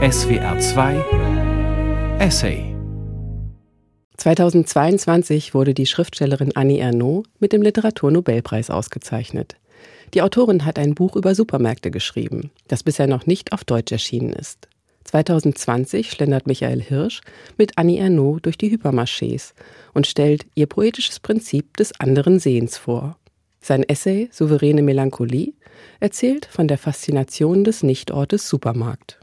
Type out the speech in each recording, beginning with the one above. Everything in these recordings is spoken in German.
SWR 2 Essay 2022 wurde die Schriftstellerin Annie Ernaux mit dem Literaturnobelpreis ausgezeichnet. Die Autorin hat ein Buch über Supermärkte geschrieben, das bisher noch nicht auf Deutsch erschienen ist. 2020 schlendert Michael Hirsch mit Annie Ernaux durch die Hypermarchés und stellt ihr poetisches Prinzip des anderen Sehens vor. Sein Essay Souveräne Melancholie erzählt von der Faszination des Nichtortes Supermarkt.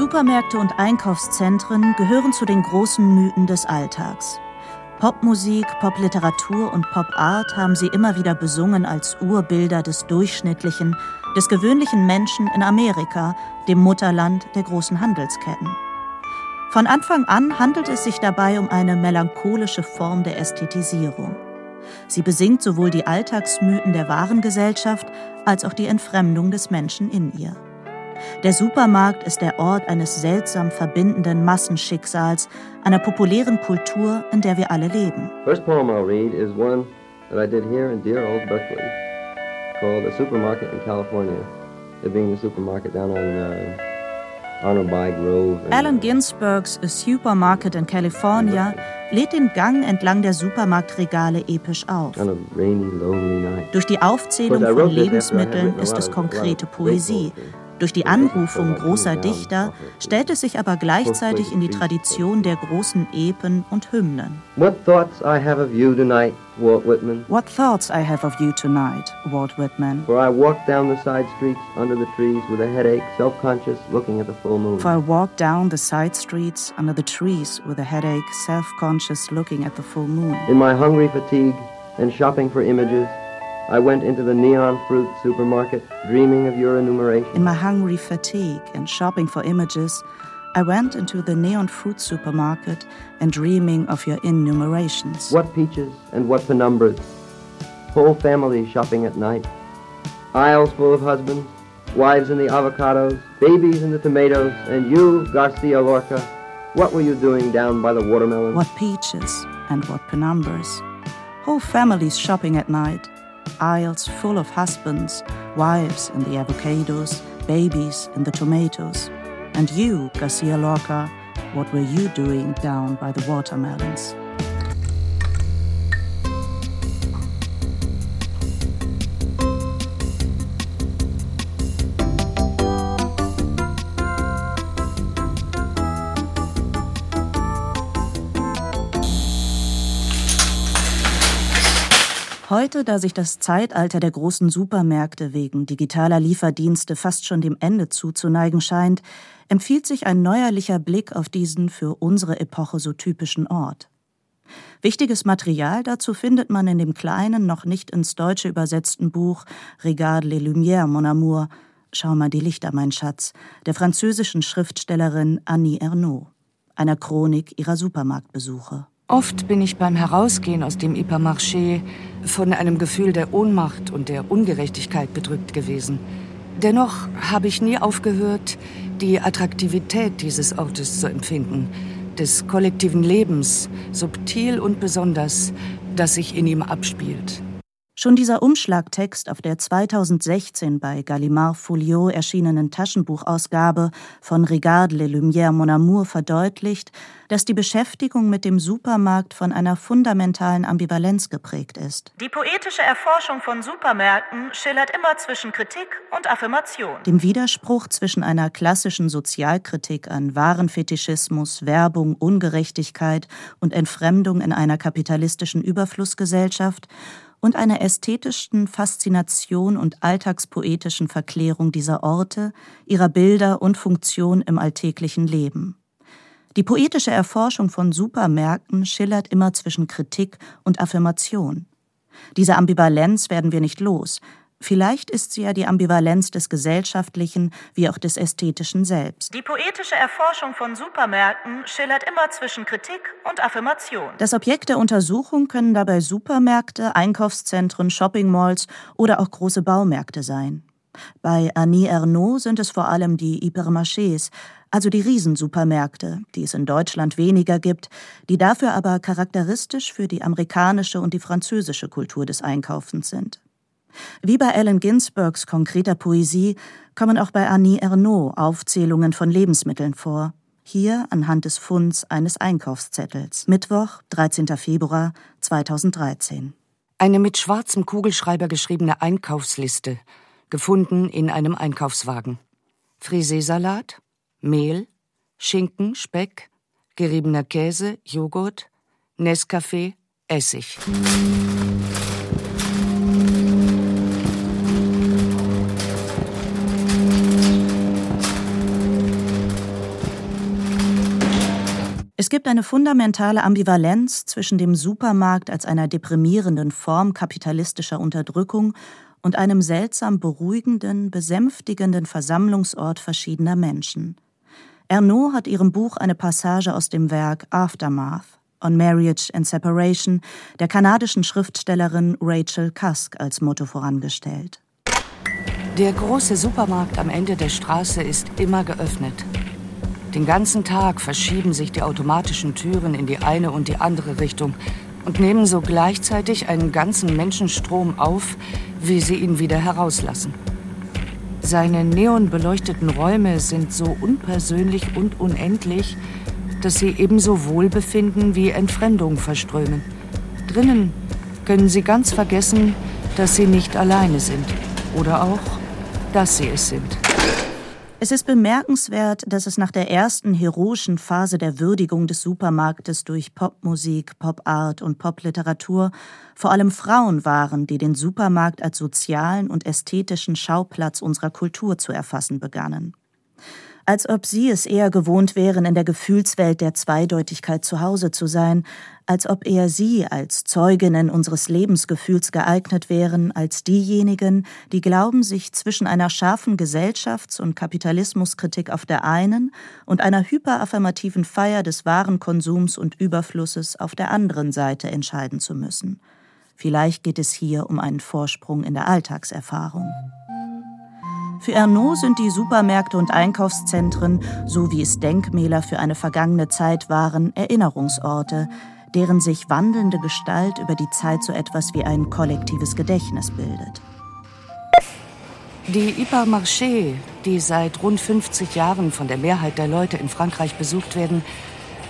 Supermärkte und Einkaufszentren gehören zu den großen Mythen des Alltags. Popmusik, Popliteratur und Popart haben sie immer wieder besungen als Urbilder des durchschnittlichen, des gewöhnlichen Menschen in Amerika, dem Mutterland der großen Handelsketten. Von Anfang an handelt es sich dabei um eine melancholische Form der Ästhetisierung. Sie besingt sowohl die Alltagsmythen der Warengesellschaft als auch die Entfremdung des Menschen in ihr. Der Supermarkt ist der Ort eines seltsam verbindenden Massenschicksals, einer populären Kultur, in der wir alle leben. First poem I'll read is one that I did here in dear old Berkeley, called A Supermarket in California. It being the supermarket down on uh, Allen Ginsbergs A Supermarket in California lädt den Gang entlang der Supermarktregale episch auf. Durch die Aufzählung von Lebensmitteln ist es konkrete Poesie, durch die Anrufung großer Dichter stellt es sich aber gleichzeitig in die Tradition der großen Epen und Hymnen. What thoughts I have of you tonight, Walt Whitman. What thoughts I have of you tonight, Walt Whitman. For I walk down the side streets under the trees with a headache, self-conscious, looking at the full moon. For I walk down the side streets under the trees with a headache, self-conscious, looking at the full moon. In my hungry fatigue and shopping for images, I went into the neon fruit supermarket, dreaming of your enumeration. In my hungry fatigue and shopping for images, I went into the neon fruit supermarket and dreaming of your enumerations. What peaches and what penumbras. Whole families shopping at night. Aisles full of husbands, wives in the avocados, babies in the tomatoes, and you, Garcia Lorca, what were you doing down by the watermelon? What peaches and what penumbras. Whole families shopping at night aisles full of husbands, wives in the avocados, babies in the tomatoes. And you, Garcia Lorca, what were you doing down by the watermelons? Heute, da sich das Zeitalter der großen Supermärkte wegen digitaler Lieferdienste fast schon dem Ende zuzuneigen scheint, empfiehlt sich ein neuerlicher Blick auf diesen für unsere Epoche so typischen Ort. Wichtiges Material dazu findet man in dem kleinen, noch nicht ins Deutsche übersetzten Buch Regarde les Lumières, mon amour, Schau mal die Lichter, mein Schatz, der französischen Schriftstellerin Annie Ernaux, einer Chronik ihrer Supermarktbesuche. Oft bin ich beim Herausgehen aus dem Hypermarché von einem Gefühl der Ohnmacht und der Ungerechtigkeit bedrückt gewesen. Dennoch habe ich nie aufgehört, die Attraktivität dieses Ortes zu empfinden, des kollektiven Lebens, subtil und besonders, das sich in ihm abspielt. Schon dieser Umschlagtext auf der 2016 bei Gallimard Folio erschienenen Taschenbuchausgabe von Regarde les Lumières Mon Amour verdeutlicht, dass die Beschäftigung mit dem Supermarkt von einer fundamentalen Ambivalenz geprägt ist. Die poetische Erforschung von Supermärkten schillert immer zwischen Kritik und Affirmation. Dem Widerspruch zwischen einer klassischen Sozialkritik an Warenfetischismus, Werbung, Ungerechtigkeit und Entfremdung in einer kapitalistischen Überflussgesellschaft und einer ästhetischen Faszination und alltagspoetischen Verklärung dieser Orte, ihrer Bilder und Funktion im alltäglichen Leben. Die poetische Erforschung von Supermärkten schillert immer zwischen Kritik und Affirmation. Diese Ambivalenz werden wir nicht los, Vielleicht ist sie ja die Ambivalenz des Gesellschaftlichen wie auch des Ästhetischen selbst. Die poetische Erforschung von Supermärkten schillert immer zwischen Kritik und Affirmation. Das Objekt der Untersuchung können dabei Supermärkte, Einkaufszentren, Shoppingmalls oder auch große Baumärkte sein. Bei Annie Ernaux sind es vor allem die Hypermarchés, also die Riesensupermärkte, die es in Deutschland weniger gibt, die dafür aber charakteristisch für die amerikanische und die französische Kultur des Einkaufens sind. Wie bei Allen Ginsbergs konkreter Poesie kommen auch bei Annie Ernaux Aufzählungen von Lebensmitteln vor. Hier anhand des Funds eines Einkaufszettels. Mittwoch, 13. Februar 2013. Eine mit schwarzem Kugelschreiber geschriebene Einkaufsliste gefunden in einem Einkaufswagen. Friseesalat, Mehl, Schinken, Speck, geriebener Käse, Joghurt, Nescafé, Essig. Es gibt eine fundamentale Ambivalenz zwischen dem Supermarkt als einer deprimierenden Form kapitalistischer Unterdrückung und einem seltsam beruhigenden, besänftigenden Versammlungsort verschiedener Menschen. Ernaud hat ihrem Buch eine Passage aus dem Werk Aftermath on Marriage and Separation der kanadischen Schriftstellerin Rachel Cusk als Motto vorangestellt. Der große Supermarkt am Ende der Straße ist immer geöffnet. Den ganzen Tag verschieben sich die automatischen Türen in die eine und die andere Richtung und nehmen so gleichzeitig einen ganzen Menschenstrom auf, wie sie ihn wieder herauslassen. Seine neonbeleuchteten Räume sind so unpersönlich und unendlich, dass sie ebenso Wohlbefinden wie Entfremdung verströmen. Drinnen können sie ganz vergessen, dass sie nicht alleine sind oder auch, dass sie es sind. Es ist bemerkenswert, dass es nach der ersten heroischen Phase der Würdigung des Supermarktes durch Popmusik, Popart und Popliteratur vor allem Frauen waren, die den Supermarkt als sozialen und ästhetischen Schauplatz unserer Kultur zu erfassen begannen. Als ob sie es eher gewohnt wären, in der Gefühlswelt der Zweideutigkeit zu Hause zu sein, als ob eher sie als Zeuginnen unseres Lebensgefühls geeignet wären, als diejenigen, die glauben, sich zwischen einer scharfen Gesellschafts- und Kapitalismuskritik auf der einen und einer hyperaffirmativen Feier des Warenkonsums und Überflusses auf der anderen Seite entscheiden zu müssen. Vielleicht geht es hier um einen Vorsprung in der Alltagserfahrung. Für Ernaud sind die Supermärkte und Einkaufszentren, so wie es Denkmäler für eine vergangene Zeit waren, Erinnerungsorte, deren sich wandelnde Gestalt über die Zeit so etwas wie ein kollektives Gedächtnis bildet. Die Hypermarché, die seit rund 50 Jahren von der Mehrheit der Leute in Frankreich besucht werden,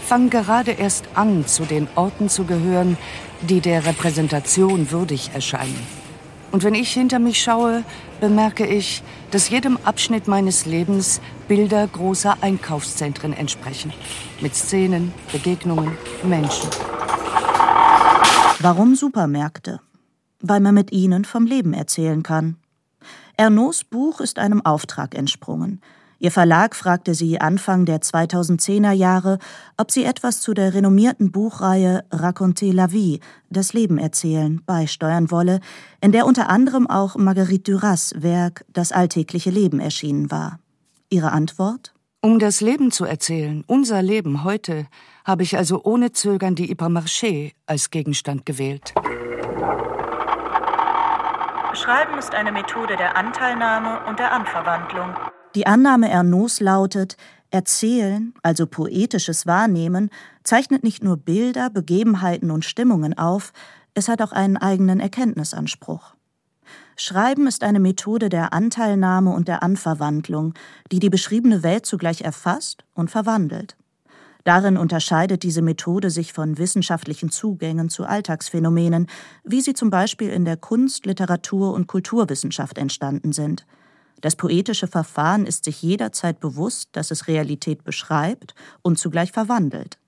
fangen gerade erst an, zu den Orten zu gehören, die der Repräsentation würdig erscheinen. Und wenn ich hinter mich schaue, bemerke ich, dass jedem Abschnitt meines Lebens Bilder großer Einkaufszentren entsprechen. Mit Szenen, Begegnungen, Menschen. Warum Supermärkte? Weil man mit ihnen vom Leben erzählen kann. Ernauds Buch ist einem Auftrag entsprungen. Ihr Verlag fragte sie Anfang der 2010er Jahre, ob sie etwas zu der renommierten Buchreihe Raconter la vie, das Leben erzählen, beisteuern wolle, in der unter anderem auch Marguerite Duras Werk Das alltägliche Leben erschienen war. Ihre Antwort? Um das Leben zu erzählen, unser Leben heute, habe ich also ohne Zögern die Hypermarché als Gegenstand gewählt. Schreiben ist eine Methode der Anteilnahme und der Anverwandlung. Die Annahme Ernauds lautet, Erzählen, also poetisches Wahrnehmen, zeichnet nicht nur Bilder, Begebenheiten und Stimmungen auf, es hat auch einen eigenen Erkenntnisanspruch. Schreiben ist eine Methode der Anteilnahme und der Anverwandlung, die die beschriebene Welt zugleich erfasst und verwandelt. Darin unterscheidet diese Methode sich von wissenschaftlichen Zugängen zu Alltagsphänomenen, wie sie zum Beispiel in der Kunst, Literatur und Kulturwissenschaft entstanden sind – das poetische Verfahren ist sich jederzeit bewusst, dass es Realität beschreibt und zugleich verwandelt.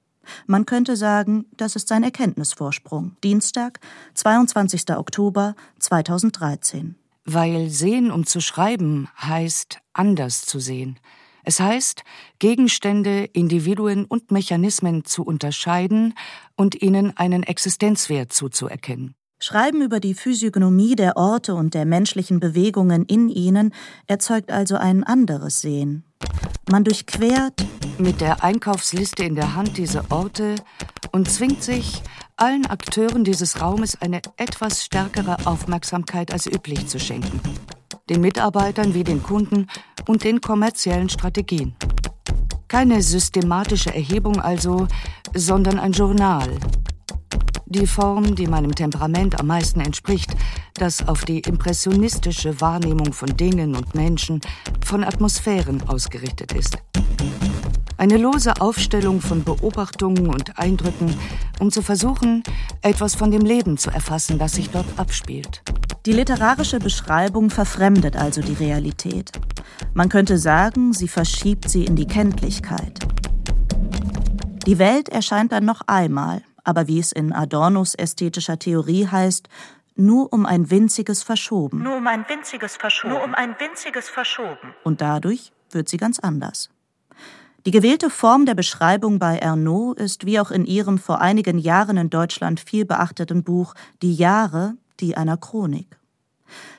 Man könnte sagen, das ist sein Erkenntnisvorsprung. Dienstag, 22. Oktober 2013. Weil sehen um zu schreiben heißt anders zu sehen. Es heißt, Gegenstände, Individuen und Mechanismen zu unterscheiden und ihnen einen Existenzwert zuzuerkennen. Schreiben über die Physiognomie der Orte und der menschlichen Bewegungen in ihnen erzeugt also ein anderes Sehen. Man durchquert mit der Einkaufsliste in der Hand diese Orte und zwingt sich, allen Akteuren dieses Raumes eine etwas stärkere Aufmerksamkeit als üblich zu schenken. Den Mitarbeitern wie den Kunden und den kommerziellen Strategien. Keine systematische Erhebung also, sondern ein Journal, die Form, die meinem Temperament am meisten entspricht, das auf die impressionistische Wahrnehmung von Dingen und Menschen, von Atmosphären ausgerichtet ist. Eine lose Aufstellung von Beobachtungen und Eindrücken, um zu versuchen, etwas von dem Leben zu erfassen, das sich dort abspielt. Die literarische Beschreibung verfremdet also die Realität. Man könnte sagen, sie verschiebt sie in die Kenntlichkeit. Die Welt erscheint dann noch einmal, aber wie es in Adornos ästhetischer Theorie heißt, nur um ein winziges Verschoben. Nur um ein winziges Verschoben. Nur um ein winziges Verschoben. Und dadurch wird sie ganz anders. Die gewählte Form der Beschreibung bei Ernaud ist wie auch in ihrem vor einigen Jahren in Deutschland viel beachteten Buch Die Jahre, die einer Chronik.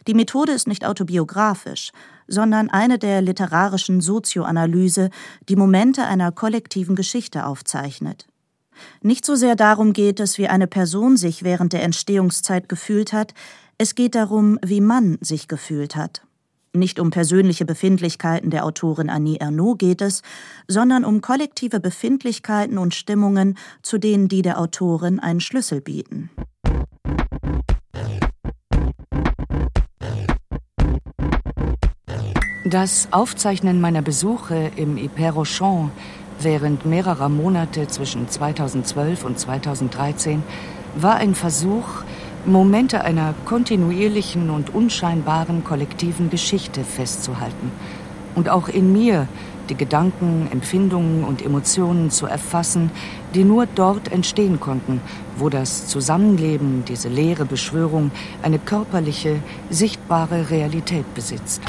Die Methode ist nicht autobiografisch, sondern eine der literarischen Sozioanalyse, die Momente einer kollektiven Geschichte aufzeichnet. Nicht so sehr darum geht es, wie eine Person sich während der Entstehungszeit gefühlt hat, es geht darum, wie man sich gefühlt hat. Nicht um persönliche Befindlichkeiten der Autorin Annie Ernaux geht es, sondern um kollektive Befindlichkeiten und Stimmungen, zu denen die der Autorin einen Schlüssel bieten. Das Aufzeichnen meiner Besuche im Hyper-Rochon während mehrerer Monate zwischen 2012 und 2013 war ein Versuch, Momente einer kontinuierlichen und unscheinbaren kollektiven Geschichte festzuhalten und auch in mir die Gedanken, Empfindungen und Emotionen zu erfassen, die nur dort entstehen konnten, wo das Zusammenleben, diese leere Beschwörung, eine körperliche, sichtbare Realität besitzt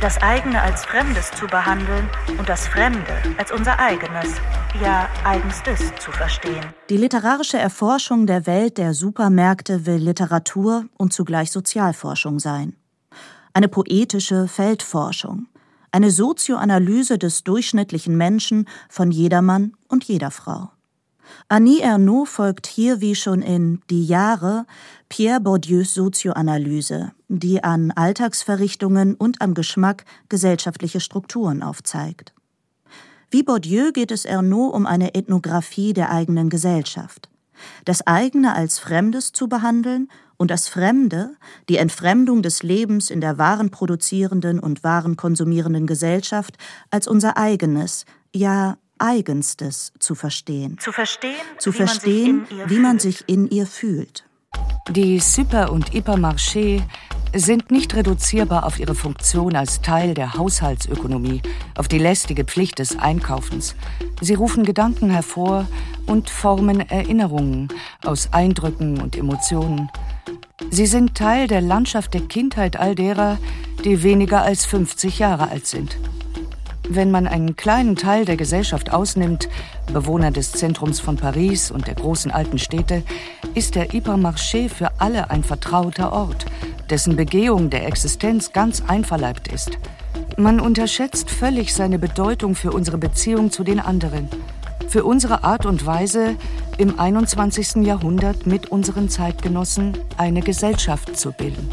das eigene als Fremdes zu behandeln und das Fremde als unser eigenes, ja eigenstes zu verstehen. Die literarische Erforschung der Welt der Supermärkte will Literatur und zugleich Sozialforschung sein. Eine poetische Feldforschung, eine Sozioanalyse des durchschnittlichen Menschen von jedermann und jeder Frau. Annie Ernaux folgt hier wie schon in Die Jahre Pierre Bourdieus Sozioanalyse, die an Alltagsverrichtungen und am Geschmack gesellschaftliche Strukturen aufzeigt. Wie Bourdieu geht es Ernaux um eine Ethnographie der eigenen Gesellschaft. Das eigene als Fremdes zu behandeln und das Fremde, die Entfremdung des Lebens in der warenproduzierenden und warenkonsumierenden Gesellschaft als unser eigenes, ja Eigenstes zu verstehen. Zu verstehen, zu verstehen wie, man wie man sich in ihr fühlt. Die Super- und Hypermarché sind nicht reduzierbar auf ihre Funktion als Teil der Haushaltsökonomie, auf die lästige Pflicht des Einkaufens. Sie rufen Gedanken hervor und formen Erinnerungen aus Eindrücken und Emotionen. Sie sind Teil der Landschaft der Kindheit all derer, die weniger als 50 Jahre alt sind. Wenn man einen kleinen Teil der Gesellschaft ausnimmt, Bewohner des Zentrums von Paris und der großen alten Städte, ist der Hypermarché für alle ein vertrauter Ort, dessen Begehung der Existenz ganz einverleibt ist. Man unterschätzt völlig seine Bedeutung für unsere Beziehung zu den anderen, für unsere Art und Weise, im 21. Jahrhundert mit unseren Zeitgenossen eine Gesellschaft zu bilden.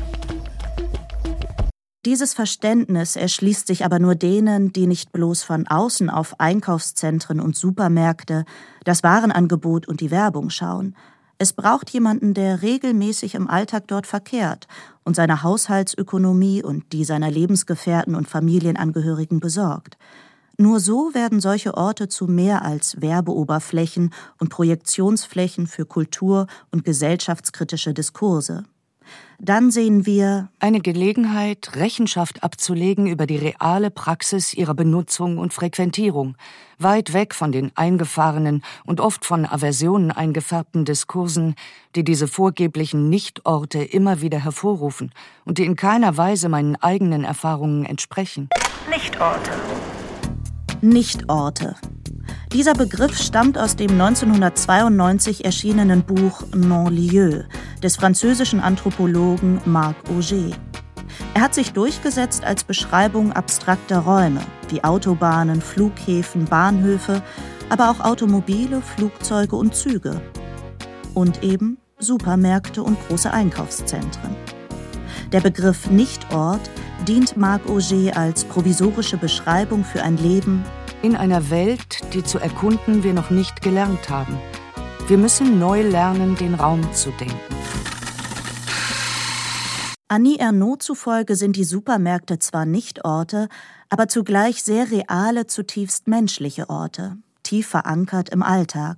Dieses Verständnis erschließt sich aber nur denen, die nicht bloß von außen auf Einkaufszentren und Supermärkte, das Warenangebot und die Werbung schauen. Es braucht jemanden, der regelmäßig im Alltag dort verkehrt und seine Haushaltsökonomie und die seiner Lebensgefährten und Familienangehörigen besorgt. Nur so werden solche Orte zu mehr als Werbeoberflächen und Projektionsflächen für kultur- und gesellschaftskritische Diskurse. Dann sehen wir eine Gelegenheit, Rechenschaft abzulegen über die reale Praxis ihrer Benutzung und Frequentierung, weit weg von den eingefahrenen und oft von Aversionen eingefärbten Diskursen, die diese vorgeblichen Nichtorte immer wieder hervorrufen und die in keiner Weise meinen eigenen Erfahrungen entsprechen. Nichtorte. Nichtorte. Dieser Begriff stammt aus dem 1992 erschienenen Buch Non-Lieu, des französischen Anthropologen Marc Auger. Er hat sich durchgesetzt als Beschreibung abstrakter Räume wie Autobahnen, Flughäfen, Bahnhöfe, aber auch Automobile, Flugzeuge und Züge. Und eben Supermärkte und große Einkaufszentren. Der Begriff Nichtort dient Marc Auger als provisorische Beschreibung für ein Leben in einer Welt, die zu erkunden wir noch nicht gelernt haben. Wir müssen neu lernen, den Raum zu denken. Annie Ernaux zufolge sind die Supermärkte zwar nicht Orte, aber zugleich sehr reale, zutiefst menschliche Orte, tief verankert im Alltag.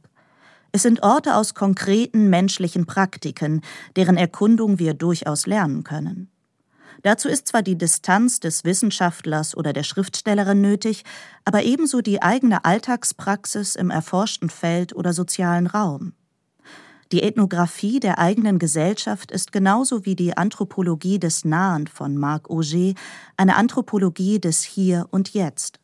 Es sind Orte aus konkreten menschlichen Praktiken, deren Erkundung wir durchaus lernen können. Dazu ist zwar die Distanz des Wissenschaftlers oder der Schriftstellerin nötig, aber ebenso die eigene Alltagspraxis im erforschten Feld oder sozialen Raum. Die Ethnographie der eigenen Gesellschaft ist genauso wie die Anthropologie des Nahen von Marc Auger eine Anthropologie des Hier und Jetzt.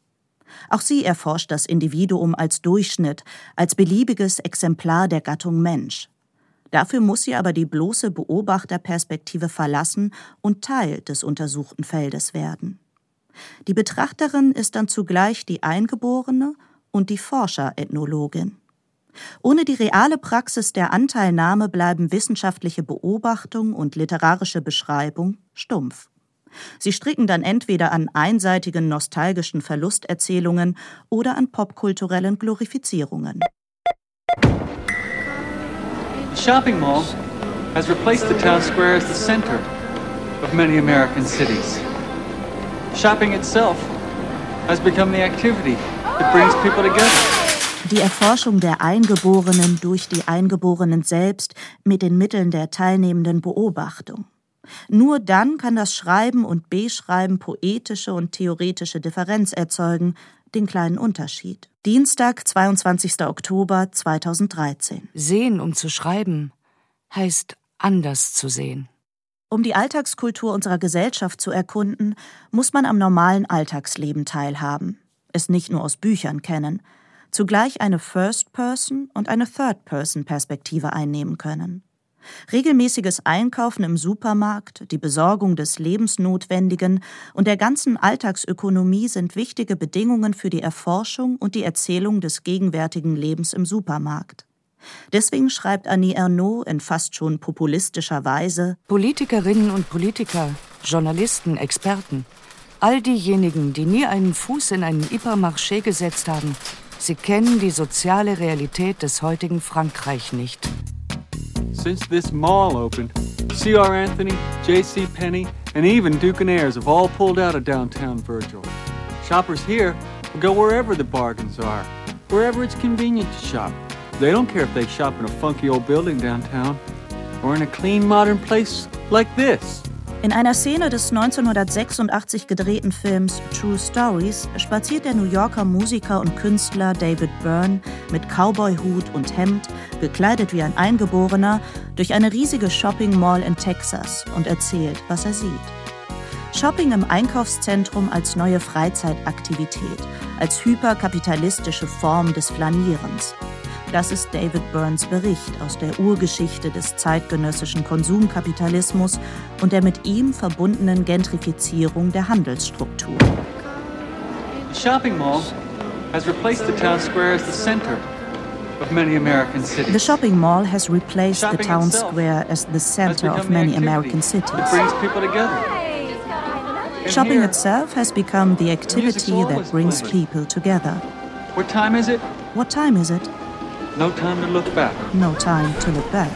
Auch sie erforscht das Individuum als Durchschnitt, als beliebiges Exemplar der Gattung Mensch. Dafür muss sie aber die bloße Beobachterperspektive verlassen und Teil des untersuchten Feldes werden. Die Betrachterin ist dann zugleich die Eingeborene und die Forscherethnologin. Ohne die reale Praxis der Anteilnahme bleiben wissenschaftliche Beobachtung und literarische Beschreibung stumpf. Sie stricken dann entweder an einseitigen nostalgischen Verlusterzählungen oder an popkulturellen Glorifizierungen. Shopping mall has replaced the town square as the center of many American cities. Shopping itself has become the activity that brings people together die Erforschung der Eingeborenen durch die Eingeborenen selbst mit den Mitteln der teilnehmenden Beobachtung. Nur dann kann das Schreiben und Beschreiben poetische und theoretische Differenz erzeugen, den kleinen Unterschied. Dienstag, 22. Oktober 2013. Sehen, um zu schreiben, heißt anders zu sehen. Um die Alltagskultur unserer Gesellschaft zu erkunden, muss man am normalen Alltagsleben teilhaben, es nicht nur aus Büchern kennen, zugleich eine First-Person- und eine Third-Person-Perspektive einnehmen können. Regelmäßiges Einkaufen im Supermarkt, die Besorgung des Lebensnotwendigen und der ganzen Alltagsökonomie sind wichtige Bedingungen für die Erforschung und die Erzählung des gegenwärtigen Lebens im Supermarkt. Deswegen schreibt Annie Ernaux in fast schon populistischer Weise Politikerinnen und Politiker, Journalisten, Experten, all diejenigen, die nie einen Fuß in einen Hypermarché gesetzt haben, Sie kennen die soziale Realität des heutigen Frankreich nicht. Since this mall opened, C.R. Anthony, J.C. Penney, and even Duke and Ayers have all pulled out of downtown Virgil. Shoppers here will go wherever the bargains are, wherever it's convenient to shop. They don't care if they shop in a funky old building downtown or in a clean modern place like this. In einer Szene des 1986 gedrehten Films True Stories spaziert der New Yorker Musiker und Künstler David Byrne mit Cowboyhut und Hemd, gekleidet wie ein Eingeborener, durch eine riesige Shopping Mall in Texas und erzählt, was er sieht. Shopping im Einkaufszentrum als neue Freizeitaktivität, als hyperkapitalistische Form des Flanierens. Das ist David Burns Bericht aus der Urgeschichte des zeitgenössischen Konsumkapitalismus und der mit ihm verbundenen Gentrifizierung der Handelsstruktur. The shopping mall has replaced the town square as the center. The shopping mall has replaced the town square as the center of many American cities. It brings people together. Shopping itself has become the activity that brings people together. What time is it? What time is it? No time to look back. No time to look back.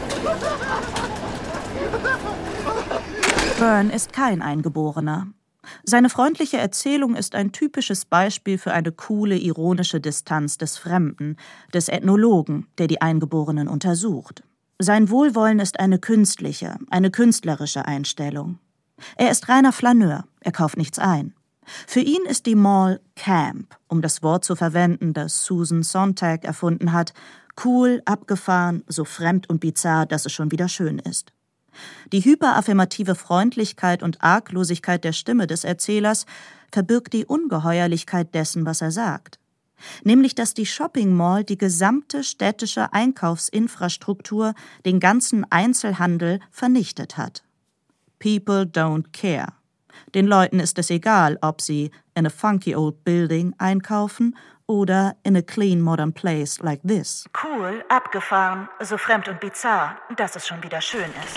Byrne ist kein Eingeborener. Seine freundliche Erzählung ist ein typisches Beispiel für eine coole, ironische Distanz des Fremden, des Ethnologen, der die Eingeborenen untersucht. Sein Wohlwollen ist eine künstliche, eine künstlerische Einstellung. Er ist reiner Flaneur, er kauft nichts ein. Für ihn ist die Mall Camp, um das Wort zu verwenden, das Susan Sontag erfunden hat, cool, abgefahren, so fremd und bizarr, dass es schon wieder schön ist. Die hyperaffirmative Freundlichkeit und Arglosigkeit der Stimme des Erzählers verbirgt die Ungeheuerlichkeit dessen, was er sagt. nämlich dass die Shopping Mall die gesamte städtische Einkaufsinfrastruktur, den ganzen Einzelhandel vernichtet hat. People don't care. Den Leuten ist es egal, ob sie in a funky old building einkaufen oder in a clean modern place like this. Cool, abgefahren, so fremd und bizarr, dass es schon wieder schön ist.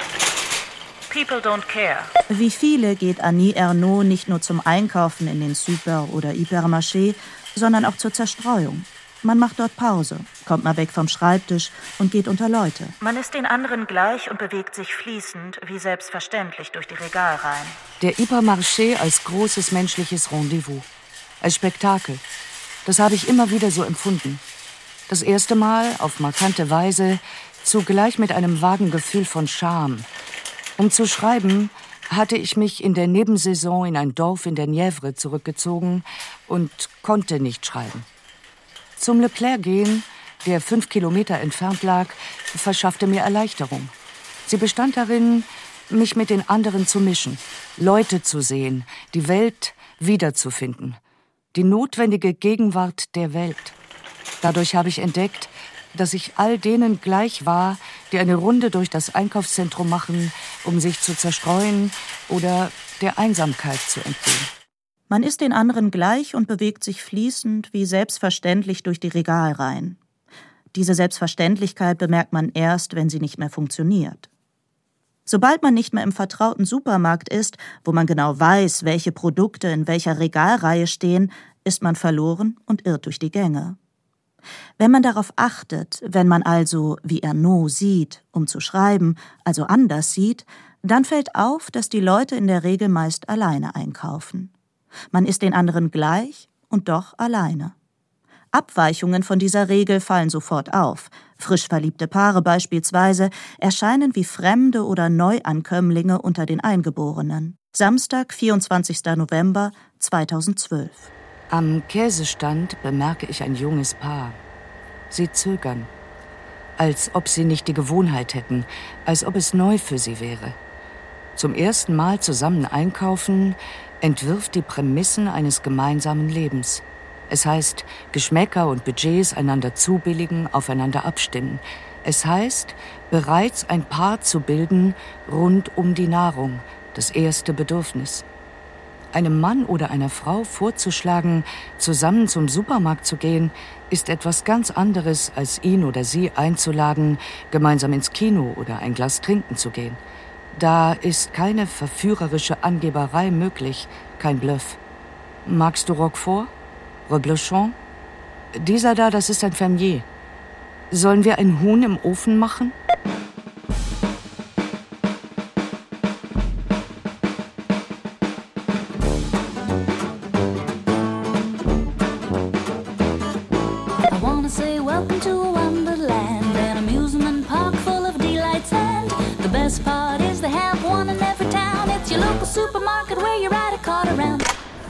People don't care. Wie viele geht Annie Ernaux nicht nur zum Einkaufen in den Super- oder Hypermarché, sondern auch zur Zerstreuung. Man macht dort Pause, kommt mal weg vom Schreibtisch und geht unter Leute. Man ist den anderen gleich und bewegt sich fließend, wie selbstverständlich, durch die Regalreihen. Der Hypermarché als großes menschliches Rendezvous. Als Spektakel. Das habe ich immer wieder so empfunden. Das erste Mal auf markante Weise, zugleich mit einem vagen Gefühl von Scham. Um zu schreiben, hatte ich mich in der Nebensaison in ein Dorf in der Nièvre zurückgezogen und konnte nicht schreiben. Zum Leclerc gehen, der fünf Kilometer entfernt lag, verschaffte mir Erleichterung. Sie bestand darin, mich mit den anderen zu mischen, Leute zu sehen, die Welt wiederzufinden, die notwendige Gegenwart der Welt. Dadurch habe ich entdeckt, dass ich all denen gleich war, die eine Runde durch das Einkaufszentrum machen, um sich zu zerstreuen oder der Einsamkeit zu entgehen. Man ist den anderen gleich und bewegt sich fließend wie selbstverständlich durch die Regalreihen. Diese Selbstverständlichkeit bemerkt man erst, wenn sie nicht mehr funktioniert. Sobald man nicht mehr im vertrauten Supermarkt ist, wo man genau weiß, welche Produkte in welcher Regalreihe stehen, ist man verloren und irrt durch die Gänge. Wenn man darauf achtet, wenn man also, wie Ernaud sieht, um zu schreiben, also anders sieht, dann fällt auf, dass die Leute in der Regel meist alleine einkaufen. Man ist den anderen gleich und doch alleine. Abweichungen von dieser Regel fallen sofort auf. Frisch verliebte Paare beispielsweise erscheinen wie Fremde oder Neuankömmlinge unter den Eingeborenen. Samstag, 24. November 2012. Am Käsestand bemerke ich ein junges Paar. Sie zögern, als ob sie nicht die Gewohnheit hätten, als ob es neu für sie wäre. Zum ersten Mal zusammen einkaufen, entwirft die Prämissen eines gemeinsamen Lebens. Es heißt, Geschmäcker und Budgets einander zubilligen, aufeinander abstimmen. Es heißt, bereits ein Paar zu bilden rund um die Nahrung, das erste Bedürfnis. Einem Mann oder einer Frau vorzuschlagen, zusammen zum Supermarkt zu gehen, ist etwas ganz anderes, als ihn oder sie einzuladen, gemeinsam ins Kino oder ein Glas trinken zu gehen. Da ist keine verführerische Angeberei möglich, kein Bluff. Magst du Roquefort? Reblochon? Dieser da, das ist ein Fermier. Sollen wir ein Huhn im Ofen machen?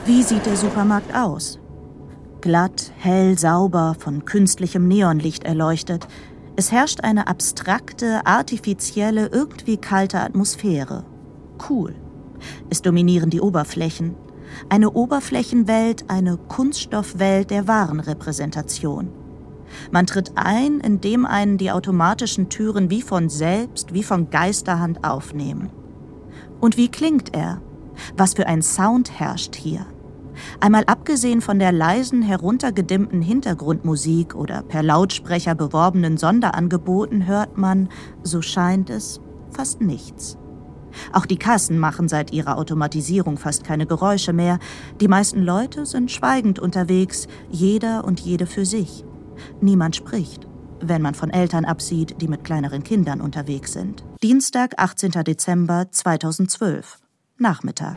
Wie sieht der Supermarkt aus? Glatt, hell, sauber, von künstlichem Neonlicht erleuchtet. Es herrscht eine abstrakte, artifizielle, irgendwie kalte Atmosphäre. Cool. Es dominieren die Oberflächen. Eine Oberflächenwelt, eine Kunststoffwelt der Warenrepräsentation. Man tritt ein, indem einen die automatischen Türen wie von selbst, wie von Geisterhand aufnehmen. Und wie klingt er? Was für ein Sound herrscht hier? Einmal abgesehen von der leisen, heruntergedimmten Hintergrundmusik oder per Lautsprecher beworbenen Sonderangeboten hört man, so scheint es, fast nichts. Auch die Kassen machen seit ihrer Automatisierung fast keine Geräusche mehr. Die meisten Leute sind schweigend unterwegs, jeder und jede für sich. Niemand spricht, wenn man von Eltern absieht, die mit kleineren Kindern unterwegs sind. Dienstag, 18. Dezember 2012. Nachmittag.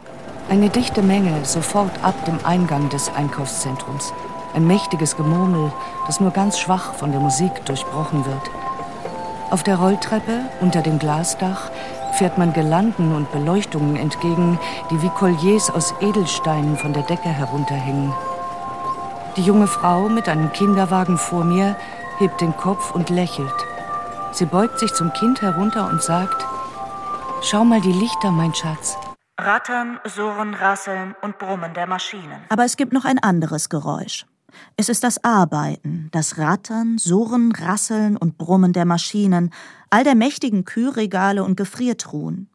Eine dichte Menge sofort ab dem Eingang des Einkaufszentrums. Ein mächtiges Gemurmel, das nur ganz schwach von der Musik durchbrochen wird. Auf der Rolltreppe unter dem Glasdach fährt man Gelanden und Beleuchtungen entgegen, die wie Colliers aus Edelsteinen von der Decke herunterhängen. Die junge Frau mit einem Kinderwagen vor mir hebt den Kopf und lächelt. Sie beugt sich zum Kind herunter und sagt, Schau mal die Lichter, mein Schatz. Rattern, Surren, Rasseln und Brummen der Maschinen. Aber es gibt noch ein anderes Geräusch. Es ist das Arbeiten, das Rattern, Surren, Rasseln und Brummen der Maschinen, all der mächtigen Kühlregale und Gefriertruhen.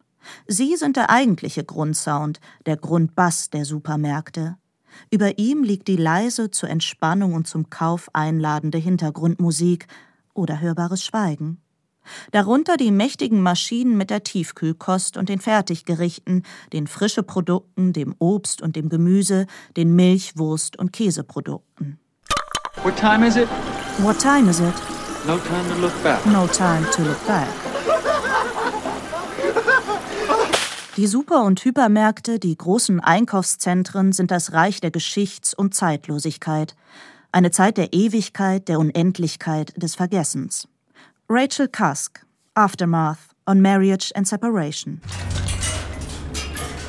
Sie sind der eigentliche Grundsound, der Grundbass der Supermärkte. Über ihm liegt die leise zur Entspannung und zum Kauf einladende Hintergrundmusik oder hörbares Schweigen. Darunter die mächtigen Maschinen mit der Tiefkühlkost und den Fertiggerichten, den frische Produkten, dem Obst und dem Gemüse, den Milch-, Wurst- und Käseprodukten. What time is it? What time is it? No time to look back. No time to look back. Die Super- und Hypermärkte, die großen Einkaufszentren sind das Reich der Geschichts- und Zeitlosigkeit. Eine Zeit der Ewigkeit, der Unendlichkeit, des Vergessens. Rachel Cusk, Aftermath on Marriage and Separation.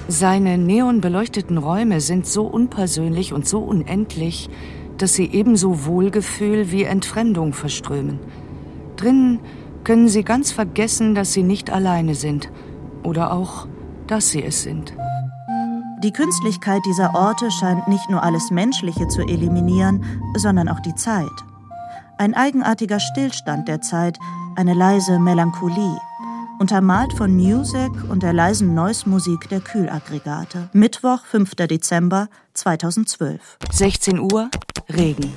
Seine neonbeleuchteten Räume sind so unpersönlich und so unendlich, dass sie ebenso Wohlgefühl wie Entfremdung verströmen. Drinnen können sie ganz vergessen, dass sie nicht alleine sind oder auch, dass sie es sind. Die Künstlichkeit dieser Orte scheint nicht nur alles Menschliche zu eliminieren, sondern auch die Zeit. Ein eigenartiger Stillstand der Zeit, eine leise Melancholie, untermalt von Music und der leisen Noise-Musik der Kühlaggregate. Mittwoch, 5. Dezember 2012. 16 Uhr, Regen.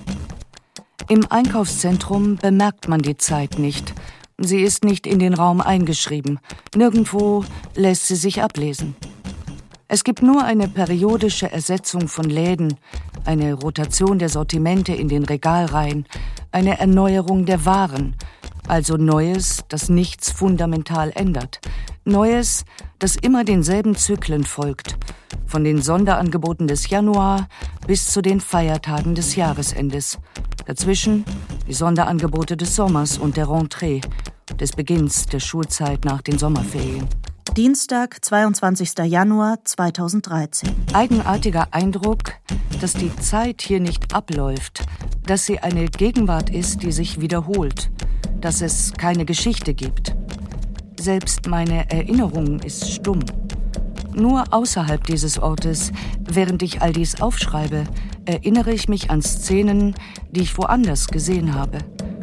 Im Einkaufszentrum bemerkt man die Zeit nicht. Sie ist nicht in den Raum eingeschrieben. Nirgendwo lässt sie sich ablesen. Es gibt nur eine periodische Ersetzung von Läden, eine Rotation der Sortimente in den Regalreihen, eine Erneuerung der Waren, also Neues, das nichts fundamental ändert, Neues, das immer denselben Zyklen folgt, von den Sonderangeboten des Januar bis zu den Feiertagen des Jahresendes, dazwischen die Sonderangebote des Sommers und der Rentrée, des Beginns der Schulzeit nach den Sommerferien. Dienstag, 22. Januar 2013. Eigenartiger Eindruck, dass die Zeit hier nicht abläuft, dass sie eine Gegenwart ist, die sich wiederholt, dass es keine Geschichte gibt. Selbst meine Erinnerung ist stumm. Nur außerhalb dieses Ortes, während ich all dies aufschreibe, erinnere ich mich an Szenen, die ich woanders gesehen habe,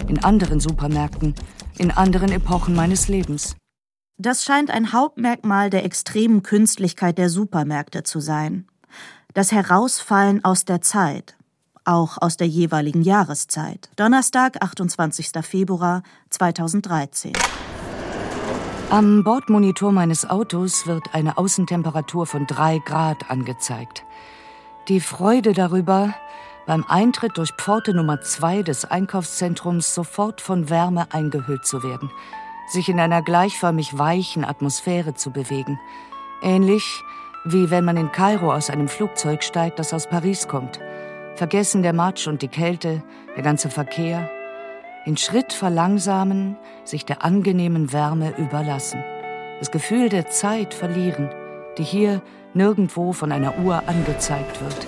in anderen Supermärkten, in anderen Epochen meines Lebens. Das scheint ein Hauptmerkmal der extremen Künstlichkeit der Supermärkte zu sein. Das Herausfallen aus der Zeit, auch aus der jeweiligen Jahreszeit. Donnerstag, 28. Februar 2013. Am Bordmonitor meines Autos wird eine Außentemperatur von drei Grad angezeigt. Die Freude darüber, beim Eintritt durch Pforte Nummer zwei des Einkaufszentrums sofort von Wärme eingehüllt zu werden – sich in einer gleichförmig weichen Atmosphäre zu bewegen. Ähnlich wie wenn man in Kairo aus einem Flugzeug steigt, das aus Paris kommt. Vergessen der Matsch und die Kälte, der ganze Verkehr. In Schritt verlangsamen, sich der angenehmen Wärme überlassen. Das Gefühl der Zeit verlieren, die hier nirgendwo von einer Uhr angezeigt wird.